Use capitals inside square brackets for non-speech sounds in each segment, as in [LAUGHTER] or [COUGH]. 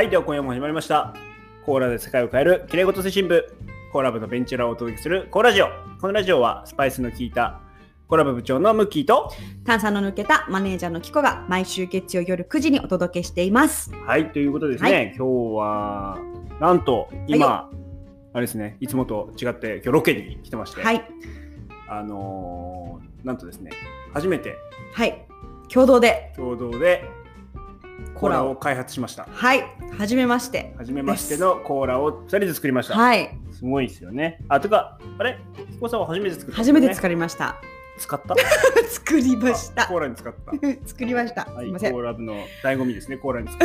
はい、では今夜も始まりました。コーラで世界を変えるきれいごと推進部。コーラ部のベンチュラをお届けするコーラジオ。このラジオはスパイスの効いたコーラ部部長のムッキーと、炭酸の抜けたマネージャーのキコが毎週月曜夜9時にお届けしています。はい、ということでですね、は今日は、なんと今、はあれですね、いつもと違って今日ロケに来てまして、はい。あのーなんとですね、初めてはい。共同で共同でコーラを開発しました。はい。はじめまして。初めましてのコーラを2人で作りました。はい。すごいですよね。あ、とか、あれ？彦さんは初めて作ったんです初めて作りました。使った？[LAUGHS] 作りましたあコ。ーラに使った。[LAUGHS] 作りました。はい、すいませんコ。ーラ部の醍醐味ですね、コーラに使っ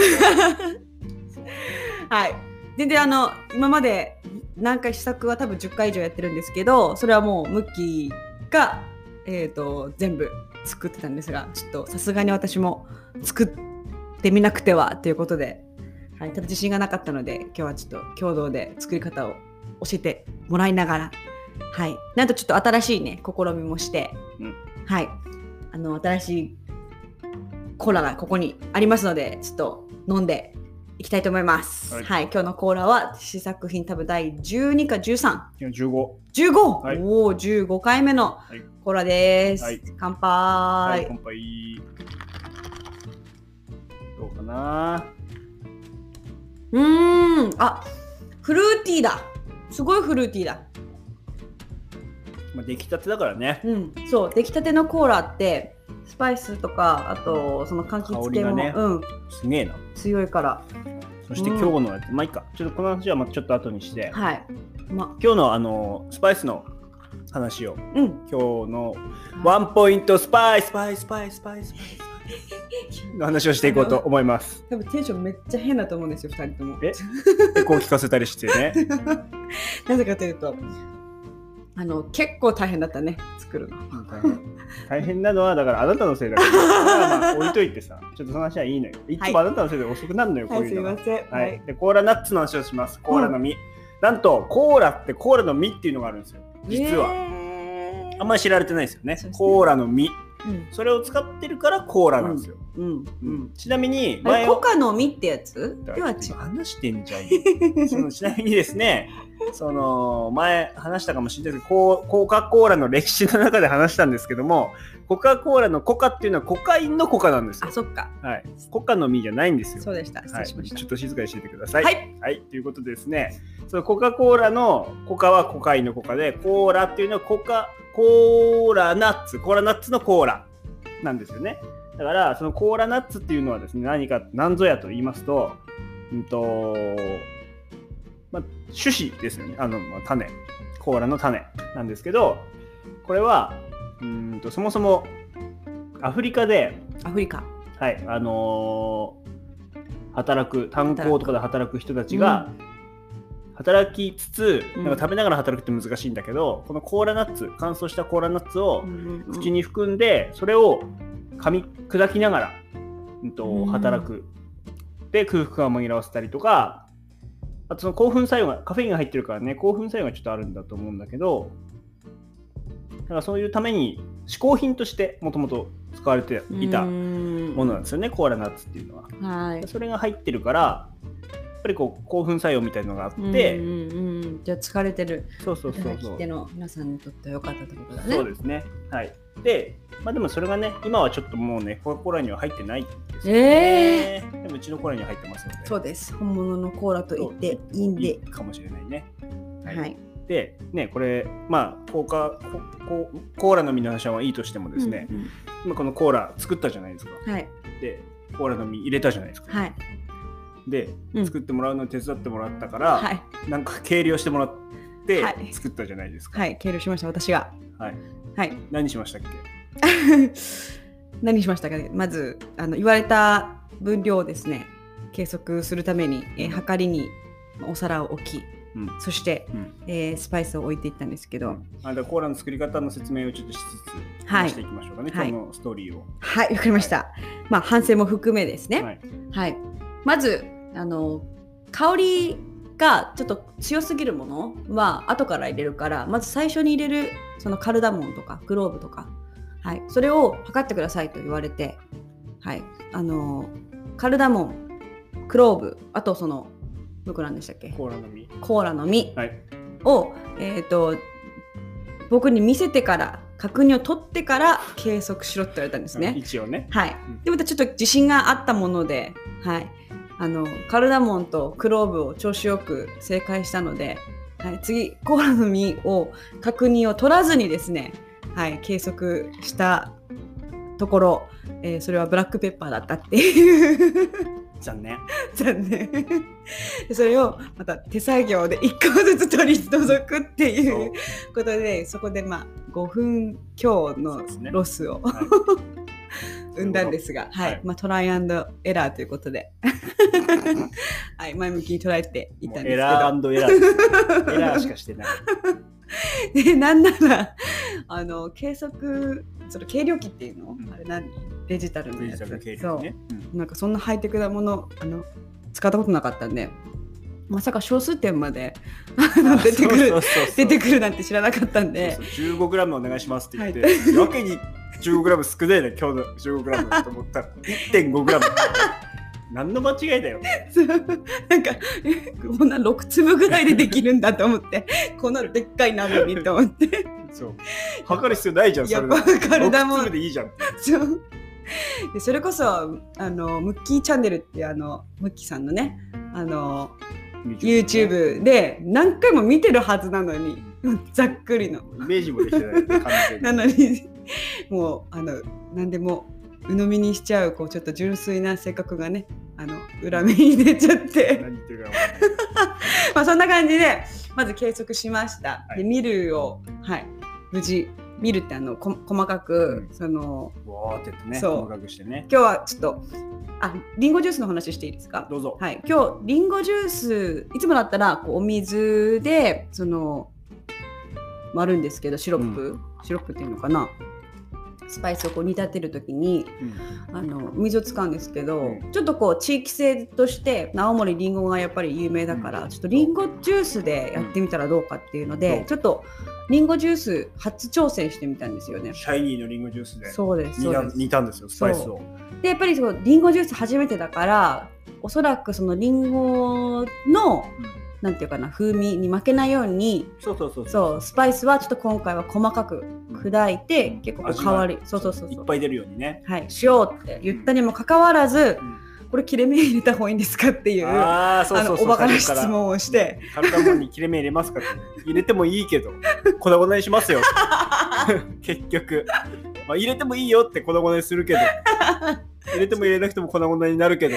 た。[LAUGHS] はい。全然あの今まで何回試作は多分10回以上やってるんですけどそれはもうムッキーが、えー、と全部作ってたんですがちょっとさすがに私も作ってみなくてはということで、はい、ただ自信がなかったので今日はちょっと共同で作り方を教えてもらいながら、はい、なんとちょっと新しいね試みもして、うんはい、あの新しいコーラがここにありますのでちょっと飲んでいきたいと思います。ははいい、今日のコーラは試作品多分第12か13、今日15。15、はいおお15回目のはいコーラです。はい乾杯。はい、乾杯。どうかなうーん、あフルーティーだ。すごいフルーティーだ。まあ、出来たてだからね。うん、そう出来たてのコーラってスパイスとかあとその柑橘系も、ねうんすげえな。強いから。そして今日のやつ、まあいいか。ちょっとこの話はまあちょっと後にして、はい。ま今日のあの、スパイスの話を、うん。今日のワンポイントスパイス、スパイス、スパイス、スパイス、スパイスの話をしていこうと思います。多分テンションめっちゃ変だと思うんですよ、二人とも。え？エコー聞かせたりしてね。[LAUGHS] なぜかというと、あの結構大変だったね、作るの。大変大変なのはだからあなたのせいだから、置いといてさ、ちょっとその話はいいのよ。いつもあなたのせいで遅くなるのよ、こはい、すういうのが。いません。はい、でコーラナッツの話をします。コーラの実。なんと、コーラってコーラの実っていうのがあるんですよ。実は。えーあんまり知られてないですよねねコーラの実。うんそれを使ってるからコーラなんですよ。うんううんん。ちなみに、あれコをカの実ってやつ？では違今話してんじゃんよ。[LAUGHS] そのちなみにですね、その前話したかもしれないですけど、ココカ・コーラの歴史の中で話したんですけども、コカ・コーラのコカっていうのはコカインのコカなんですう。よあ、。そっか。はい。コカの実じゃないんですよ。そうでした。失はい、礼しました。ちょっと静かにしててください。はい。はい、ということでですね、そのコカ・コーラのコカはコカインのコカで、コーラっていうのはコカ、コーラナッツ、コーラナッツのコーラなんですよね。だから、そのコーラナッツっていうのはですね、何か、何ぞやと言いますと、うんと、まあ、種子ですよね。あの、まあ、種。コーラの種なんですけど、これは、うーんと、そもそもアフリカで、アフリカ。はい、あのー働く炭鉱とかで働く人たちが、働きつつ、うん。なんか食べながら働くって難しいんだけど、このコーラナッツ乾燥したコーラナッツを口に含んで、それを噛み砕きながら、うんとうん。働く。で空腹感を紛らわせたりとかあとその興奮作用がカフェインが入ってるからね興奮作用がちょっとあるんだと思うんだけどだからそういうために嗜好品としてもともと使われていたもものなんですよね、コーラナッツっていうのは。はい。それが入ってるから、ぱりこう興奮作用みたいなのがあって、うんうんうん、じゃあ疲れてるそうそうそうそう手。の皆さんにとっては良かったってことだね。そうですね。はい。で、まあでもそれがね、今はちょっともうね、コーラには入ってないんですよえね。でもうちのコーラには入ってますので。そうです。本物のコーラと言っていいんで。かもしれないね。はい。で、ね、これ、まあ、コーカコココーラの実の話はいいとしてもですね、うん今このコーラ作ったじゃないですか。うんはい。で、コーラの実入れたじゃないですか。はい。で、うん作ってもらうのに手伝ってもらったから、はい。なんか計量してもらってはい作ったじゃないですか。はい。計量しました、私が。はい。はい。何しましたっけ？[LAUGHS] 何しましたかね？まずあの言われた分量をですね計測するために、えー、測りにまあお皿を置きうん。そして、うんえースパイスを置いていったんですけど、あでコーラの作り方の説明をちょっとしつつ、はいしていきましょうかね、はい今日のストーリーを。はいわかりました、まあ反省も含めですねはい。はい、まずあの香りがちょっと強すぎるものは後から入れるからまず最初に入れるそのカルダモンとかグローブとか、はい、それを測ってくださいと言われて、はい、あのカルダモンクローブあとそのどこなんでしたっけ？コーラの実。コーラの実はい。を、えー、と僕に見せてから確認を取ってから計測しろって言われたんですね。一応ね。はい。うん、でまたちょっと自信があったもので、はい、あのカルダモンとクローブを調子よく正解したので、はい、次コーラの実を確認を取らずにですね、はい、計測したところ、えーそれはブラックペッパーだったっていう。残念。[LAUGHS] 残念。でそれをまた手作業で1個ずつ取り除くっていうことでそこでまあ5分強のロスを、はい生んだんですが、はい、はい。まあ、トライアンドエラーということで、[LAUGHS] はい、前向きに捉えていったんですけエラど、ーエラー。[LAUGHS] エラーしかしてない。でなんならあの計測その計量器っていうの、うん。あれ何？デジタルのやつ。デジタル経そう。うん。なんかそんなハイテクなものあの使ったことなかったんで。まさか小数点まで出てくるなんて知らなかったんで。そうそう。15g お願いしますって言って、はい。やけに 15g 少ないな今日の 15g と思ったら。1.5g 何の間違いだよ。なんかえこんな6粒ぐらいでできるんだと思って。こんなでっかい鍋にと思って。そう。測る必要ないじゃんそれやっぱカルダモ6ン粒でいいじゃん。そう。でそれこそあのムッキーチャンネルってあのムッキーさんのねあの YouTube で何回も見てるはずなのにざっくりの。イメージもできてないなのに [LAUGHS] もうあの何でも鵜呑みにしちゃうこうちょっと純粋な性格がねあの裏目に出ちゃって。[LAUGHS] まあそんな感じでまず計測しました。はい。でミルをはい。無事ミルってあのこ細かく、うん。そのわーってやってね細かくしてね。今日はちょっとあリンゴジュースの話していいですか？どうぞ。はい、今日リンゴジュースいつもだったらこうお水でその割るんですけどシロップ、シロップっていうのかな？スパイスをこう煮立てる時にうんあのお水を使うんですけど、うん。ちょっとこう地域性として青森りんごがやっぱり有名だから、うん。ちょっとりんごジュースでやってみたらどうかっていうので、うん。ちょっとりんごジュース初挑戦してみたんですよね。シャイニーのリンゴジュースで。そうです煮たんですよスパイスを。でやっぱりそうリンゴジュース初めてだからおそらくそのリンゴのなんていうかな風味に負けないようにそうそうそうそう。スパイスはちょっと今回は細かく砕いて結構こう味が香りそうそうそう。いっぱい出るようにね。はい。しようって言ったにもかかわらずこれ切れ目入れた方がいいんですかっていうあそうそうそう。のおバカな質問をして。カルダモンに切れ目入れますかって。入れてもいいけど [LAUGHS] 粉々にしますよ。[LAUGHS] 結局、まあ、入れてもいいよって粉々にするけど [LAUGHS] 入れても入れなくても粉々になるけど。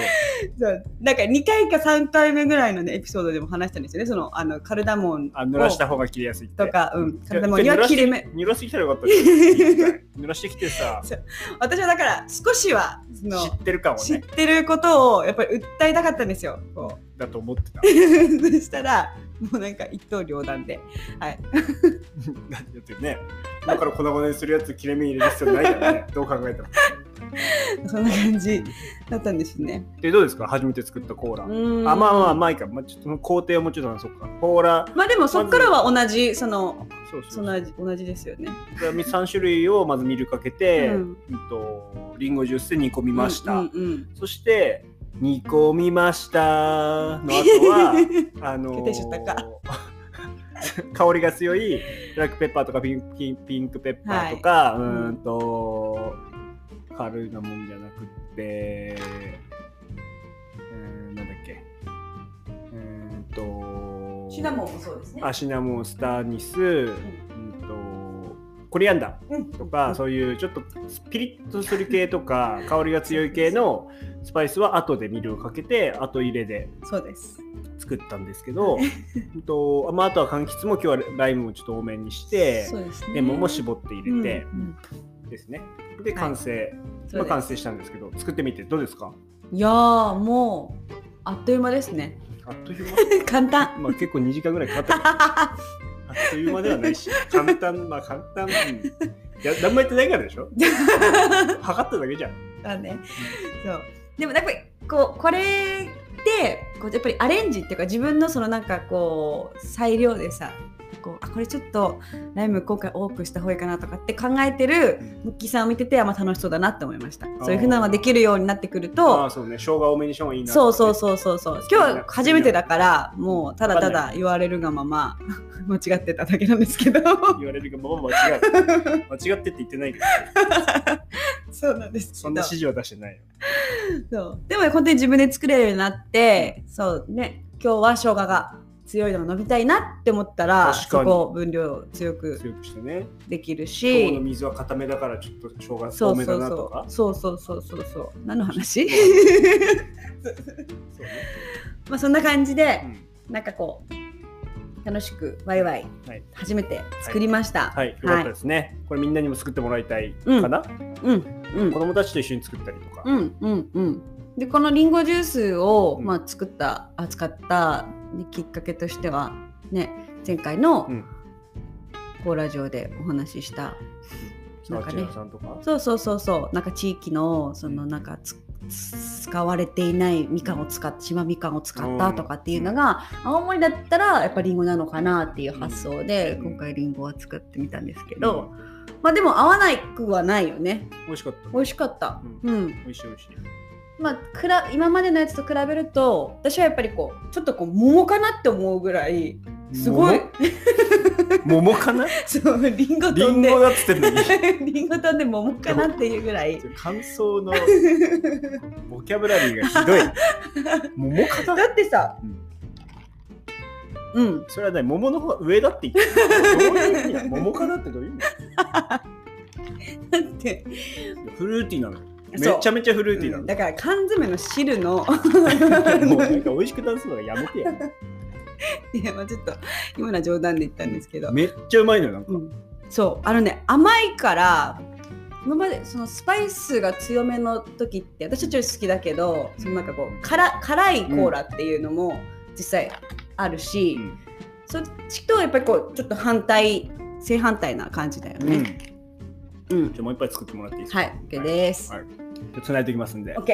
そう。なんか2回か3回目ぐらいの、ね、エピソードでも話したんですよね。そのあのカルダモンあ濡らした方が切れやすいって。とか、うん、カルダいモンには切れ目濡らしてきたらよかった濡らしてきてさ。[LAUGHS] 私はだから少しはその知ってるかも知っねてることをやっぱり訴えたかったんですよ。こだと思ってた。う [LAUGHS] そしたらもうなんか一刀両断で、はい、[LAUGHS] だってね。だから粉々にするやつ切れ目入れる必要ないからね。どう考えても [LAUGHS] そんな感じだったんですね。でどうですか？初めて作ったコーラ。うーん。あまあまあまあいいか、まあ、ちょっと工程をもうちょっと話そうかコーラ。まあでもそっからは同じそのそうそうそ同じですよね。3種類をまずミルかけて、ううんんとリンゴジュースで煮込みました、うんうんそして煮込みました。の後は [LAUGHS] あの決定しちゃったか。[LAUGHS] 香りが強いブラックペッパーとかピンピンピンクペッパーとか、い。うーんと軽いなもんじゃなくって、えー、なんだっけ。えー、とシナモンもそうですね。あシナモンスターニス、うん。とコリアンダーうん。とか、そういうちょっとピリッとする系とか [LAUGHS] 香りが強い系のスパイスは後でミルをかけて後入れでそうです。作ったんですけどうんと、まあ、あとは柑橘も今日はライムもちょっと多めにしてそうですね。レモンも絞って入れて。うんうんですね、で完成、まあ、そうです。完成したんですけど作ってみてどうですか？いやーもうあっという間ですね。あっという [LAUGHS] 簡単。間、まあ、結構2時間ぐらいかかった [LAUGHS] あっという間ではないし簡単。まあ簡単、うん、いや何もやってないからでしょ？[LAUGHS] 測っただけじゃん。だね。そう。でもやっぱりこうこれでこうやっぱりアレンジっていうか自分のそのなんかこう裁量でさこうあこれちょっとライム今回多くした方がいいかなとかって考えてるムッキーさんを見ててあまあ楽しそうだなって思いました。そういうふうなのができるようになってくるあとあ、そうね。生姜多めにした方がいいな、そうそうう。そうそう。そう今日は初めてだからもうただただ言われるがまま [LAUGHS] 間違ってただけなんですけど。言われるがまま間違って。間違ってって言ってないけど、[LAUGHS] そうなんですそんな指示は出してないよ。そう。でも本当に自分で作れるようになってそうね今日は生姜が強いのを飲みたいなって思ったらそこを分量強く強くしてね。できる今日のし水は固めだからちょっと生姜そうそうだなとか。そうそうそう。そう何の話？[LAUGHS] そうね。まあそんな感じでうん。なんかこう楽しくワイワイはい。初めて作りました。はい、よかったですね。これみんなにも作ってもらいたいかな、うん。うん。子供たちと一緒に作ったりとか。うん。うん。うん。でこのリンゴジュースを、うん。まあ、作った扱った、ねきっかけとしてはね前回のうん。コーラ上でお話しした。そうそうそうそう。なんか地域のそのなんかつ使われていないみかんを使っ島みかんを使ったとかっていうのが、青森だったらやっぱりんごなのかなっていう発想で、うん。今回りんごは作ってみたんですけど、まあでも合わないくはないよね。美味しかった。美味しかった。うん、美味しい美味しい。まあくら今までのやつと比べると私はやっぱりこうちょっとこう桃かなって思うぐらいすごい。桃？桃かな？[LAUGHS] そうリンゴリ飛んで。ンゴだっつってんのに。[LAUGHS] リンゴ飛んで桃かなっていうぐらい。感想のボキャブラリーがひどい。桃かな？だってさうん。それはね、桃の方が上だって言ってる。どういう意味なの桃かなってどういう意味？[LAUGHS] だって。フルーティーなの。よ。めちゃめちゃフルーティーなの。だから缶詰の汁の [LAUGHS] [LAUGHS] もうなんか美味しくなるのがやめてや。いやまあちょっと今のは冗談で言ったんですけど、めっちゃうまいのよ、なんか。うん、そうあのね甘いから今までそのスパイスが強めの時って私はちょっと好きだけどそのなんかこう辛辛いコーラっていうのも実際あるし、うんそっちとやっぱりこうちょっと反対正反対な感じだようん。ね。うん、じゃあもう一杯作ってもらっていいですか？はい OK です。はい。じゃあ繋いでおきますんで。OK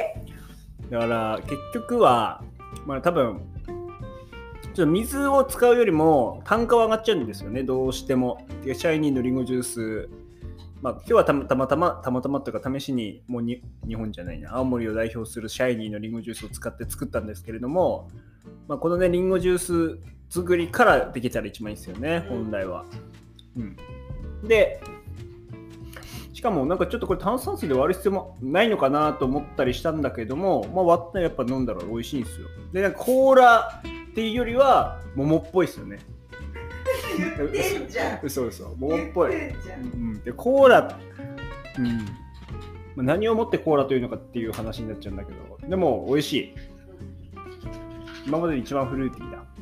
だから結局は、まあ多分、ちょっと水を使うよりも単価は上がっちゃうんですよね、どうしても。でシャイニーのリンゴジュース、まあ今日はたまたまたまたまたまというか試しにもうに日本じゃないな、青森を代表するシャイニーのリンゴジュースを使って作ったんですけれども、まあ、このね、リンゴジュース作りからできたら一番いいですよね、うん本来は。うん。で、しかもなんかちょっとこれ炭酸水で割る必要もないのかなと思ったりしたんだけども、まあ、割ったらやっぱ飲んだら美味しいんですよ。で、なんかコーラっていうよりは桃っぽいですよね。ってんじゃん [LAUGHS] 嘘嘘桃っぽい。うん、でコーラ、うんまあ、何をもってコーラというのかっていう話になっちゃうんだけど、でも美味しい。今までで一番フルーティーだ。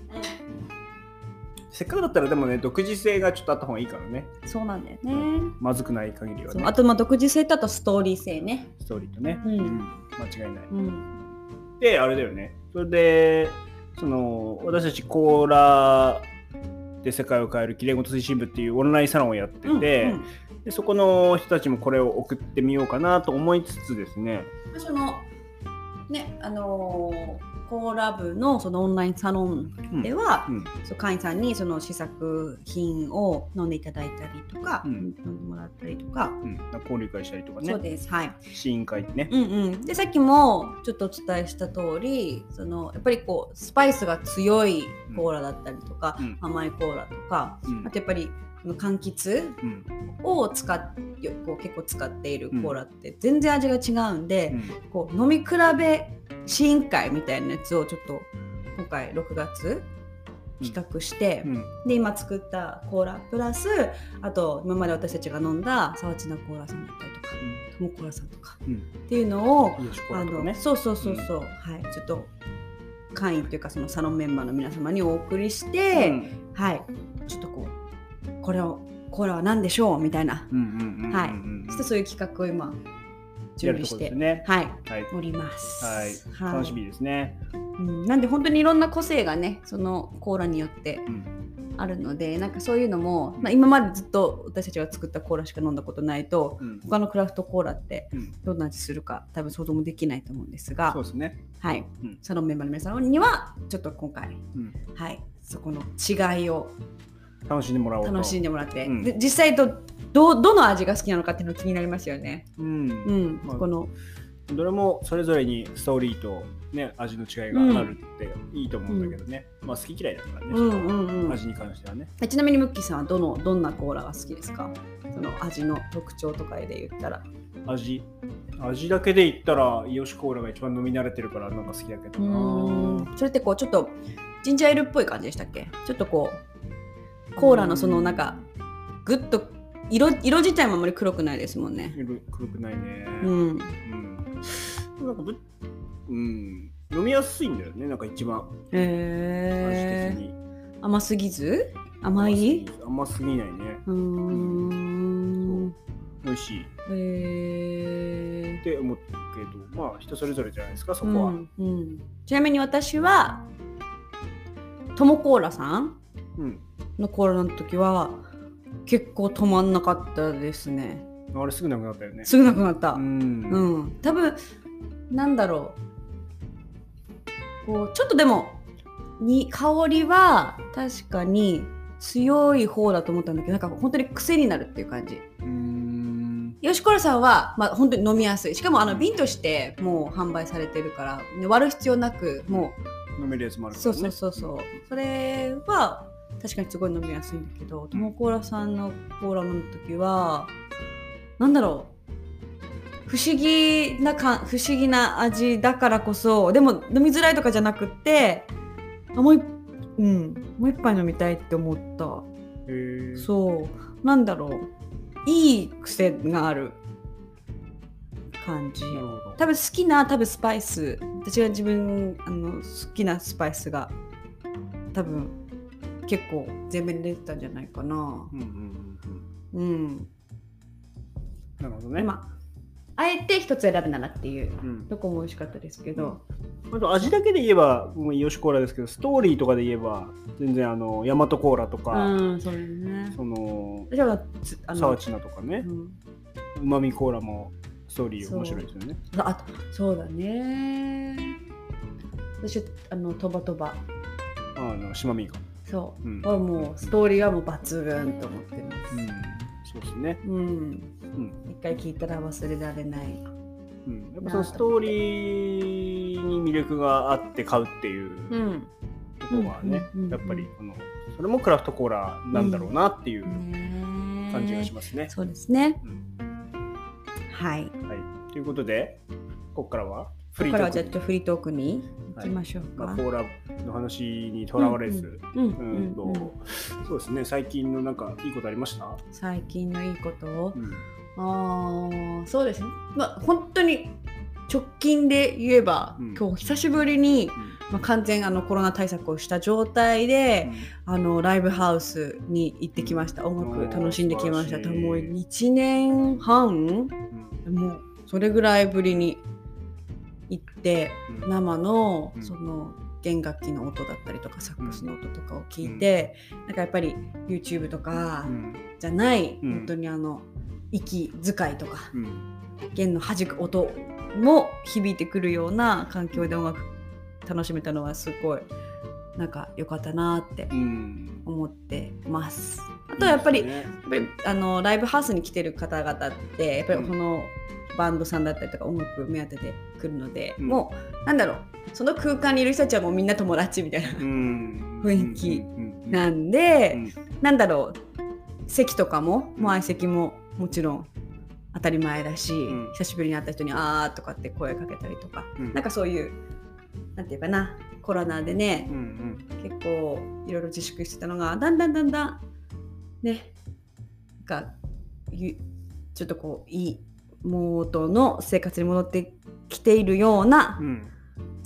せっかくだったらでもね、独自性がちょっとあった方がいいからね。そうなんだよね。まずくない限りはねあ。とまあ独自性とあとストーリー性ね。ストーリーとね。うん間違いない。うん。で、あれだよね。それで、その、私たちコーラで世界を変えるきれいごと推進部っていうオンラインサロンをやってて、うんうんでそこの人たちもこれを送ってみようかなと思いつつですね、そのねあのーコーラ部のそのオンラインサロンでは、うん。そう会員さんにその試作品を飲んでいただいたりとか、うん。飲んでもらったりとか、うん、交流会したりとかそうね、です。はい。試飲会ね。うんうん、でさっきもちょっとお伝えした通りそのやっぱりこうスパイスが強いコーラだったりとか、うん。甘いコーラとかうん。あとやっぱり柑橘うん。を使っよこう結構使っているコーラって全然味が違うんで、うん。こう飲み比べ試飲会みたいなやつをちょっと今回6月企画して、うん。で今作ったコーラプラスあと今まで私たちが飲んだ沢地のコーラさんだったりとかトモコーラさんとかうん。っていうのをいいよショコラあ。のそうそうそうそう、はい。ちょっと会員というかそのサロンメンバーの皆様にお送りして、うん。はい。ちょっとこうこれをコーラは何でしょう？みたいな、うんうんうんうんはい。うんそしてそういう企画を今準備して、ね。はい。はい。おります。はい。楽しみですね。うん、なんで本当にいろんな個性がねそのコーラによってうん。あるのでなんかそういうのも、まあ、今までずっと私たちが作ったコーラしか飲んだことないとうん。他のクラフトコーラってうん。どんな味するか多分想像もできないと思うんですがそうですね。はい、うん。サロンメンバーの皆さんにはちょっと今回、うん。はい、そこの違いを楽しんでもらおうと。楽しんでもらって、うん。で実際とどどの味が好きなのかっていうの気になりますよね。うん。うん、まあこの。どれもそれぞれにストーリーと、ね、味の違いがあるっていいと思うんだけどね、まあ好き嫌いだからね、うんうんうん。味に関してはね。えちなみにムッキーさんはどのどんなコーラが好きですか？その味の特徴とかで言ったら。味。味だけで言ったらイヨシコーラが一番飲み慣れてるからなんか好きだけどうなそれってこうちょっとジンジャーエールっぽい感じでしたっけ？ちょっとこうコーラのそのなんかぐっと色色自体もあんまり黒くないですもんね。色黒くないね。うん、うん。なんかぶうん。飲みやすいんだよねなんか一番。味へえ的に。甘すぎず？甘い？甘すぎないね。うーん。美味しい。っへえて思うけどまあ人それぞれじゃないですかそこは、うんうん、ちなみに私はトモコーラさんのコーラの時は結構止まんなかったですね。あれすぐなくなったよね。すぐなくなった。ううん。ん、多分なんだろう。こうちょっとでもに香りは確かに強い方だと思ったんだけどなんか本当に癖になるっていう感じ。うーん。よしこらさんは、まあ、本当に飲みやすい。しかもあの瓶としてもう販売されてるから、ね割る必要なくも飲めるやつもあうるから、ね、そうそうそうそう。それは確かにすごい飲みやすいんだけどトモコーラさんのコーラ飲む時はなんだろう。不思議なか不思議な味だからこそでも飲みづらいとかじゃなくってあもう一うん。もう一杯飲みたいって思った。そう。なんだろう。いい癖がある。感じ。多分好きな多分スパイス。私が自分あの好きなスパイスが多分結構全面に出てたんじゃないかな。うんうんうんうん、うんなるほどね、まああえて一つ選ぶならっていううん。どこも美味しかったですけど、あと味だけで言えばもうイヨシコーラですけどストーリーとかで言えば全然あのヤマトコーラとか、うんそうですね。そのサワチナとかね。うまみコーラもストーリー面白いですよね。あとそうだね。私あのトバトバ。あの島みかんそう、うん。はもうストーリーはもう抜群と思ってます。うん。そうですね。うん、うん。一回聞いたら忘れられない。うん、やっぱそのストーリーに魅力があって買うっていううん。ところはね、やっぱりこのそれもクラフトコーラなんだろうなっていうね感じがしますね。そうですね。うん。はい。はい、ということでここからはフリートークに行きましょうか、まあ、コーラの話にとらわれず、うんうんうん。とう？んそうですね。最近のなんかいいことありました、最近のいいこと？あーそうですね。まあ本当に直近で言えば、うん。今日久しぶりに、まあ、完全あのコロナ対策をした状態で、あのライブハウスに行ってきました。音楽楽しんできました。おー素晴らしい。もう1年半うん。もうそれぐらいぶりに行ってうん。生のうん。その弦楽器の音だったりとかサックスの音とかを聞いて、なんかやっぱり YouTube とかうん。じゃない、うん。本当にあの息遣いとかうん。弦の弾く音も響いてくるような環境で音楽楽しめたのはすごいなんか良かったなってうん。思ってます。あとはやっぱりねやっぱりあのライブハウスに来てる方々ってやっぱりこのバンドさんだったりとか音楽目当てで来るので、うん。もうなんだろう。その空間にいる人たちはもうみんな友達みたいな、うん。[LAUGHS] 雰囲気なんで、うん。なんだろう。席とかももう相席ももちろん当たり前だし、ん。久しぶりに会った人に「あー」とかって声かけたりとか、うん。なんかそういうなんていうかな。コロナでね、うんうん。結構いろいろ自粛してたのがだんだんだんだんねなんかゆちょっとこういいモードの生活に戻ってきているようなうん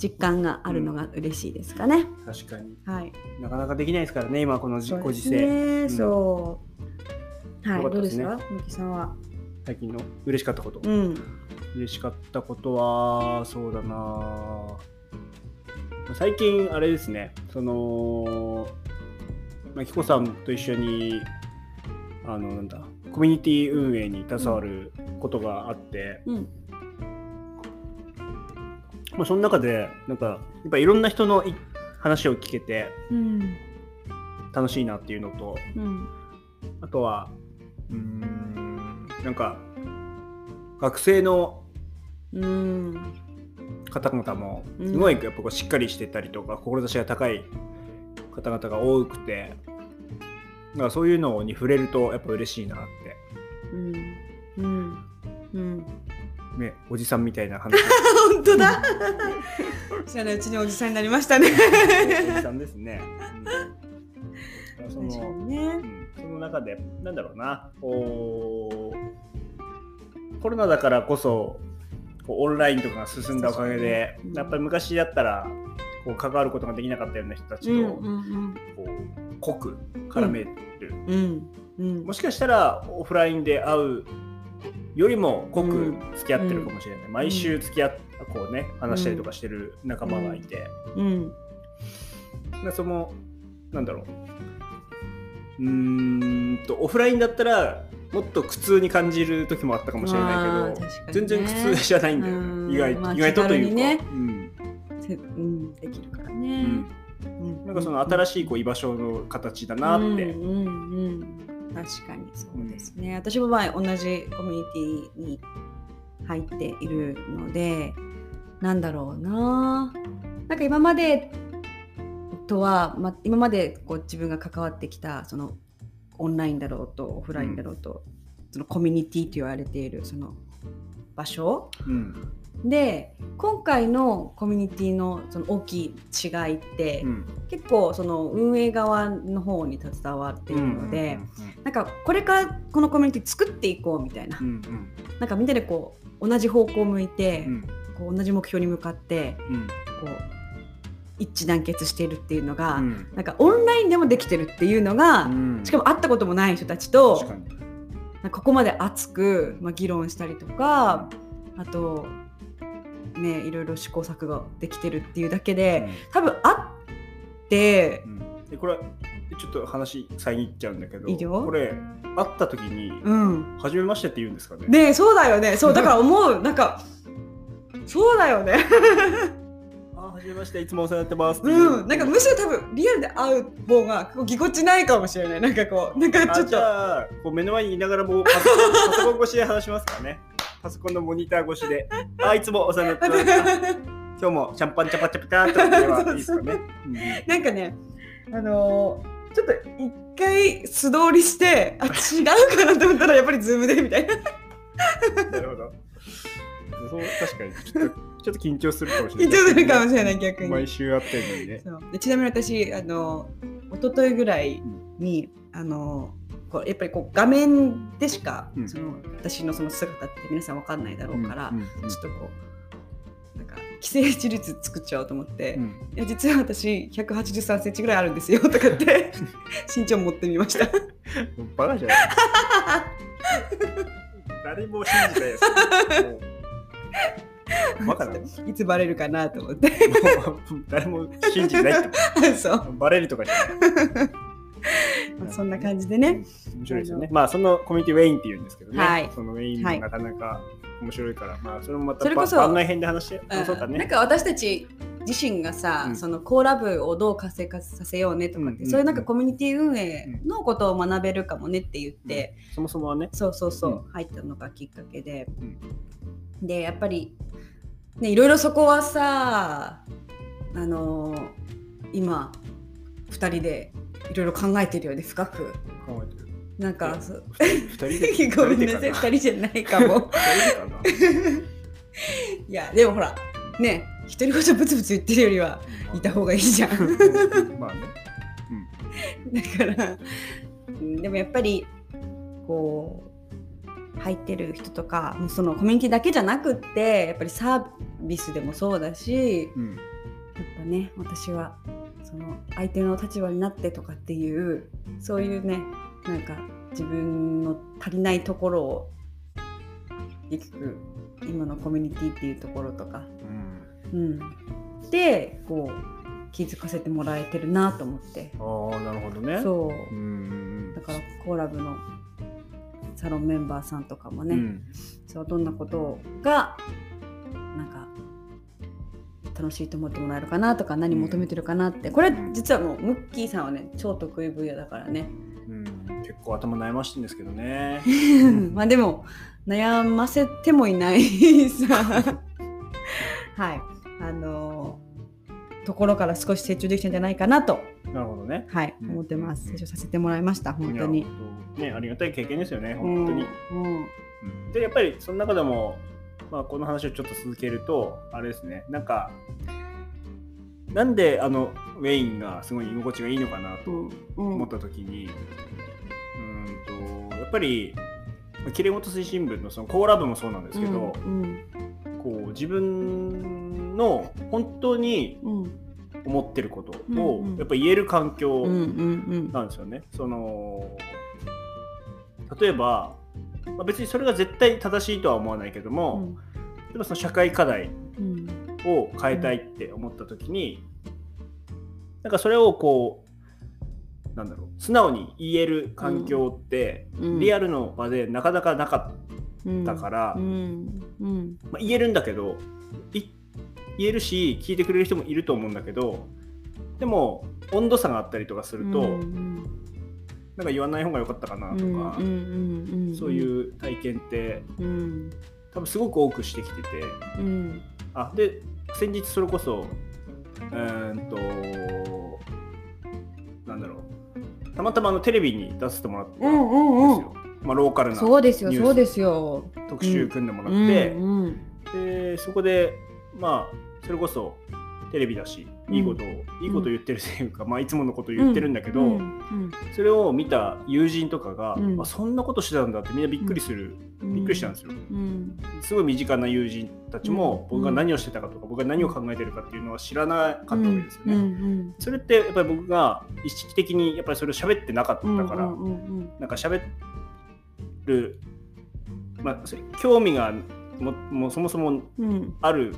実感があるのが嬉しいですかね。確かにはい。なかなかできないですからね今このご時世、ね。んそう。はい。よかったでねどうですすか、むきさんは？最近の嬉しかったこと、うん。嬉しかったことはそうだな最近あれですねそのまあきこさんと一緒にあのなんだコミュニティ運営に携わることがあって、うん。まあ、その中でなんかやっぱいろんな人のい話を聞けてうん。楽しいなっていうのとうん。あとはうーんなんか学生のうん。方々もうん。すごいやっぱこうしっかりしてたりとか、志が高い方々が多くてだからそういうのに触れるとやっぱ嬉しいなっうん。うんうん。て、ね、おじさんみたいな話。[LAUGHS] 本当だ。知らないうちにおじさんになりましたね。おじさんですね。うん、そ確かのにね。うん。その中でなんだろうな。こうコロナだからこそこうオンラインとかが進んだおかげで、うんやっぱり昔だったらこう関わることができなかったような人たちと、うんうんこう濃く絡める、うんうん。うん。もしかしたらオフラインで会うよりも濃くうん。付き合ってるかもしれない、毎週付き合っこうね話したりとかしてる仲間がいて、うん。でそのなんだろう。うーんとオフラインだったらもっと苦痛に感じる時もあったかもしれないけど、まあね。全然苦痛じゃないんだよ。うん。ね意外,、まあ意外とというか、ね。うん。せうんできるからうねん、うん。なんかその新しいこう居場所の形だなって、うんうんうん確かに。そうですね、私もまあ同じコミュニティに入っているのでなんだろうな。なんか今までとは、ま、今までこう自分が関わってきたそのオンラインだろうとオフラインだろうと、そのコミュニティと言われているその場所うんで今回のコミュニティのその大きい違いって、うん結構その運営側の方に携わっているので、うんなんかこれからこのコミュニティ作っていこうみたいな、うんうん。なんかみんなでこう同じ方向を向いて、うん。こう同じ目標に向かってうん。こう一致団結しているっていうのが、うん。なんかオンラインでもできてるっていうのが、うん。しかも会ったこともない人たちとここまで熱く、まあ、議論したりとかあとねいろいろ試行錯誤できてるっていうだけで、多分会ってう、ん。でこれちょっと話遮っちゃうんだけどこれ会った時にうん、「初めまして」って言うんですかね？ねえそうだよね。そうだから思う。[LAUGHS] なんかそうだよね。[LAUGHS] あ初めましていつもお世話になってます。っていううん。なんかむしろ多分リアルで会う方がこうぎこちないかもしれない。なんかこうなんかちょあっとこう目の前にいながらもパソコン越しで話しますからねパソコンのモニター越しであいつもお世話になって今日もシャンパンチャパチャパチャーとか言えばいいですかね。うん。なんかねあのーちょっと一回素通りしてあ違うかなと思ったらやっぱりズームでみたいな。なるほど。そう確かに。ちょっとちょっと緊張するかもしれ緊ない。張するかもしれない逆に。毎週会ってるのにねそう。でちなみに私あの一昨日ぐらいにあのこうやっぱりこう画面でしか、うん。その私のその姿って皆さんわかんないだろうから、うんうんうん。ちょっとこうなんか既成事実作っちゃおうと思って、うん。いや実は私183センチぐらいあるんですよとかって [LAUGHS] 身長持ってみました。バカじゃない [LAUGHS] 誰も信じないです。いつバレるかなと思って。う誰も信じないって [LAUGHS] そう、バレるとかじゃない [LAUGHS] まあそんな感じでね。面白いですよね。まあそのコミュニティウェインって言うんですけどね。はいそのウェインもはいなかなか面白いから、まあそれもまたそれこそば番外編で話して、あそうかね。なんか私たち自身がさ、うんそのコーラ部をどう活性化させようねとかって、うんうんうんそういうなんかコミュニティ運営のことを学べるかもねって言って、そもそもはね。そうそうそう、う入ったのがきっかけで、うんでやっぱりねいろいろそこはさあのー今2人でいろいろ考えてるよね深く考えてる。なんかそう二人で。[LAUGHS] ごめんなさい二人2人じゃないかも [LAUGHS] いやでもほらね独り言ブツブツ言ってるよりはな。いた方がいいじゃん [LAUGHS] まあね。だからうんでもやっぱりこう入ってる人とかそのコミュニティだけじゃなくってやっぱりサービスでもそうだしうん。うん。やっぱね私はその相手の立場になってとかっていうそういうねなんか自分の足りないところを結局今のコミュニティっていうところとか、うん。うん、でこう気づかせてもらえてるなと思ってああ、なるほどね。そううん。だからコーラブのサロンメンバーさんとかもね、うん。そうどんなことが楽しいと思ってもらえるかなとか何求めてるかなって。これ実はもうムッキーさんはね超得意分野だからね。うん、結構頭悩ましいんですけどね。[LAUGHS] まあでも悩ませてもいないさ。[LAUGHS] はい。あのところから少し成長できたんじゃないかなと。なるほどね。はい。うん。思ってます。成長させてもらいました本当に。ね、ありがたい経験ですよね、本当に。うんうん。うん。で、やっぱりその中でも、まあ、この話をちょっと続けると、あれですね、なんか、なんであのウェインがすごい居心地がいいのかなとうん思った時に、うんとやっぱりきれいごと推進部のそのコーラ部もそうなんですけど、うんこう自分の本当にうん思ってることうんをうん。やっぱ言える環境うんうん。なんですよね。その例えば、まあ、別にそれが絶対正しいとは思わないけどうも、ん。例えばその社会課題うん。を変えたいって思った時に、なんかそれをこうなんだろう素直に言える環境って、うん。リアルの場でなかなかなかうんったから、うん。うん。まあ、言えるんだけどい言えるし聞いてくれる人もいると思うんだけどでも温度差があったりとかすると、うんなんか言わない方が良かったかなとか、うんうんうんそういう体験ってうん。多分すごく多くしてきててうん。あで先日それこそうーんとなんだろう。たまたまあのテレビに出させてもらったんですよ、うんうんまあ、ローカルなそうですよそうですよ。特集組んでもらって、うんうん。でそこでまあそれこそテレビだしいいことを、いいこと言ってるというか、まあ、いつものこと言ってるんだけど、うん。それを見た友人とかが、うん。あそんなことしてたんだってみんなびっくりする、うん。びっくりしたんですよ。うん。すごい身近な友人たちも、うん。僕が何をしてたかとか僕が何を考えてるかっていうのは知らなかったわけですよね。うん。うん。それってやっぱり僕が意識的にやっぱりそれを喋ってなかったうん。から、うん。うん。なんか喋る、まあ、興味がももうそもそもうん。ある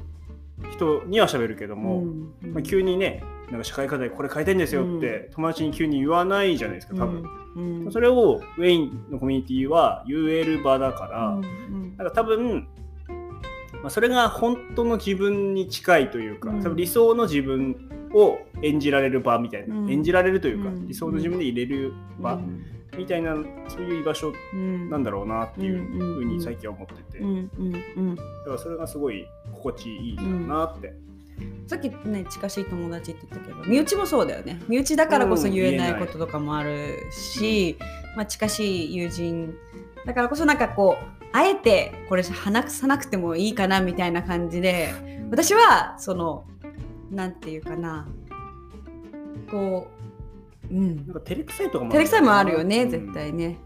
人には喋るけども、うんまあ、急にねなんか社会課題これ変えてんですよって友達に急に言わないじゃないですか多分。うんそれをウェインのコミュニティは言える場だから、うんなんか多分、まあ、それが本当の自分に近いというか、うん。多分理想の自分を演じられる場みたいな、うん。演じられるというか、うん。理想の自分で入れる場うん。みたいなそういう居場所うん。なんだろうなっていううんふうに最近は思ってて、うんうんうん。だからそれがすごい心地いいなって、さっきね近しい友達って言ったけど身内もそうだよね。身内だからこそ言えないこととかもあるし、まあ、近しい友人だからこそなんかこうあえてこれ話さなくてもいいかなみたいな感じで私はそのなんていうかなこううん。なんか照れくさいとかも照れくさいもあるよね、うん絶対ね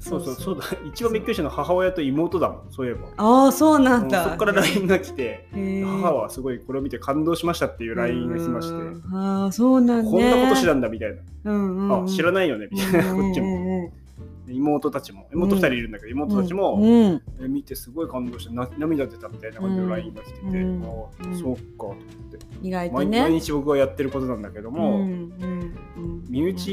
そうそうそうだ。[LAUGHS] 一番びっくりしたのは母親と妹だもんそういえば。ああそうなんだ。そこから LINE が来て母はすごいこれを見て感動しましたっていう LINE が来まして、うん。ああそうなんねこんなこと知らんだみたいな、うんうんうん、あ知らないよねみたいな、こっちもも妹たちも妹2人いるんだけど、妹たちも、うん。え見てすごい感動してな涙出たみたいな感じの LINE が来てて、うん。あうん。そうかと思って、意外と毎ね。毎日僕がやってることなんだけども、身内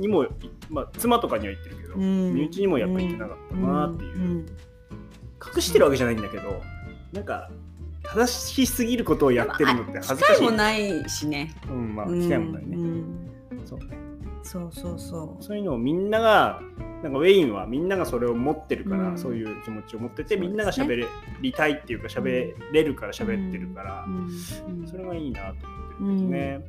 にも、まあ、妻とかには言ってるけど、うん。身内にもやっぱ言ってなかったなっていう、ん。隠してるわけじゃないんだけどなんか正しすぎることをやってるのって恥ずかしい。機会もないしね。うんまあ機会もないね、うん。そうねそうそうそそういうのをみんながなんかウェインはみんながそれを持ってるから、うんそういう気持ちを持ってて、ねみんなが喋りたいっていうか喋れるから喋ってるからう。、うんうんそれがいいなと思ってうんね。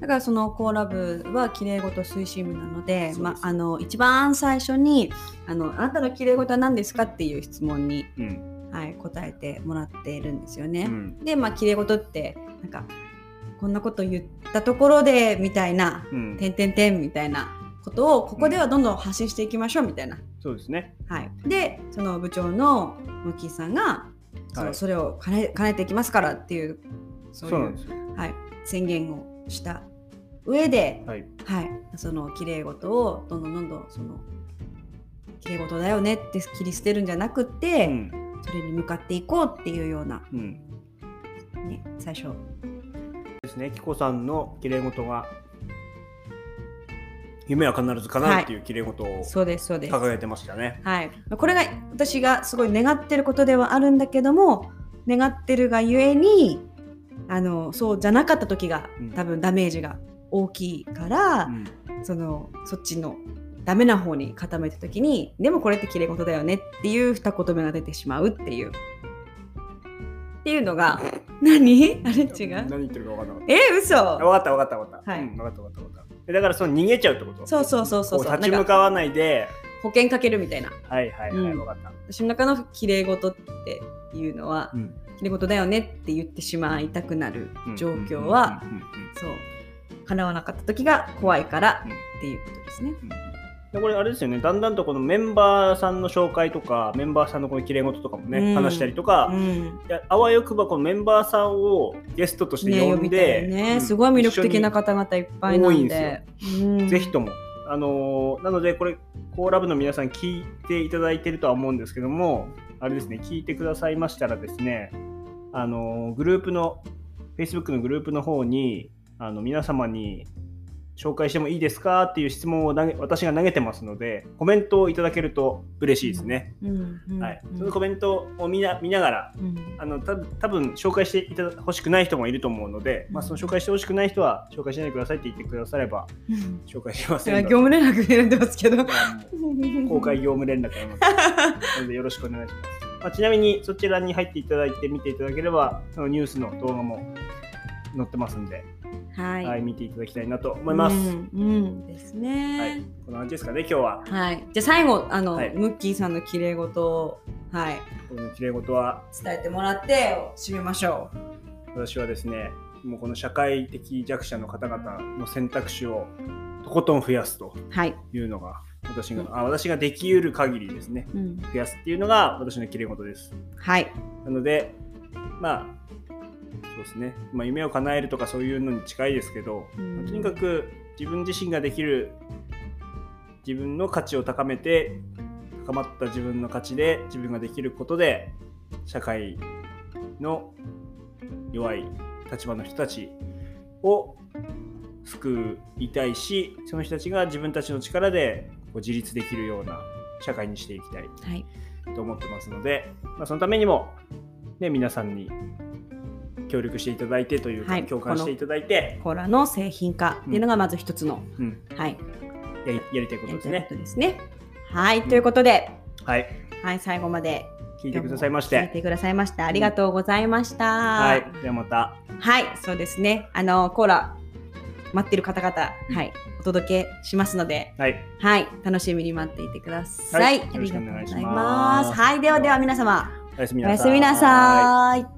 だからそのコーラ部はきれいごと推進部なので、まあ、あの一番最初にあの「あなたのきれいごとは何ですか?」っていう質問に、うんはい、答えてもらっているんですよね。うんでまあきれいごとってなんかこんなこと言ったところでみたいなうん「てんてんてん」みたいなことをここではどんどん発信していきましょうみたいな。そうですね。はい、でその部長のムッキーさんが、そのはいそれを兼ね兼ねていきますからっていうそいうそう。はい、宣言をした上で、はい。はい、その綺麗事をどんどんどんどんその綺麗事だよねって切り捨てるんじゃなくて、うんそれに向かっていこうっていうような、うん。ね、最初ですね。キコさんの綺麗事が夢は必ず叶うっていう綺麗事をそうですそうです。掲げてましたね。はい、これが私がすごい願ってることではあるんだけども願ってるがゆえにあのそうじゃなかった時がうん多分ダメージが大きいから、うんそのそっちのダメな方に固めた時にでもこれって綺麗事だよねっていう二言目が出てしまうっていうっていうのが何？あれ？違う？何言ってるか分かんなかっえた。嘘？あ分かった分かった分かった。はい。うん分かった分かった分かった。えだからその逃げちゃうってこと？そうそうそうそうこそう。立ち向かわないで、保険かけるみたいな。はいはいはい、うん。分かった。私の中の綺麗事っていうのはうん。綺麗事だよねって言ってしまいたくなる状況はうんうんうんうんそう。叶わなかった時が怖いからうんっていうことですね。でこれあれですよね、だんだんとこのメンバーさんの紹介とか、メンバーさんのこのきれい事とかもね、うん。話したりとか、うん。あわよくばこのメンバーさんをゲストとしてね、呼んで、いね、うん。すごい魅力的な方々いっぱいなんで。うん。ぜひとも。あのーなので、これ、コーラブの皆さん聞いていただいてるとは思うんですけども、あれですね、聞いてくださいましたらですね、あのーグループの、Facebook のグループの方に、あの皆様に紹介してもいいですかっていう質問を投げ私が投げてますので、コメントをいただけると嬉しいですね。うんうんはい、うんそのコメントを見な見ながら、うん。あのた多分紹介していただ欲しくない人もいると思うので、まあ、その紹介してほしくない人は紹介しないでくださいって言ってくださればうん紹介しまいやせん業務連絡選んでますけど。公開業務連絡がます。のでよろしくお願いします、まあ、ちなみにそちらに入っていただいて見ていただければそのニュースの動画も載ってますんで、はい。はい、見ていただきたいなと思います、うん、うんですね。はい、こんな感じですかね今日ははい。じゃあ最後あの、はいムッキーさんの綺麗事をはいこのきれい事は伝えてもらって締めましょ私はですねもうこの社会的弱者の方々の選択肢をとことん増やすとう。はい。いうのが私があ私ができうる限りですねうん。増やすっていうのが私のきれい事ですはい。なのでまあそうですね、まあ、夢を叶えるとかそういうのに近いですけど、うんまあとにかく自分自身ができる自分の価値を高めて高まった自分の価値で自分ができることで社会の弱い立場の人たちを救いたいしその人たちが自分たちの力でこう自立できるような社会にしていきたいはい。と思ってますので、まあ、そのためにも、ね、皆さんに協力していただいてというか、はい共感していただいて、コーラの製品化っていうのがまず一つの、うん、はい。やりやりたいことですねすね。はい。ということで、はい、はい、最後まで聞いてくださいまし聞いて。てくださいましてありがとうございました。はい、ではまた。はい、そうですね。あのコーラ待ってる方々、はい、お届けしますので、はい、はい、楽しみに待っていてください。はいありがとうございます。はい、ではでは皆様、おやすみなさい。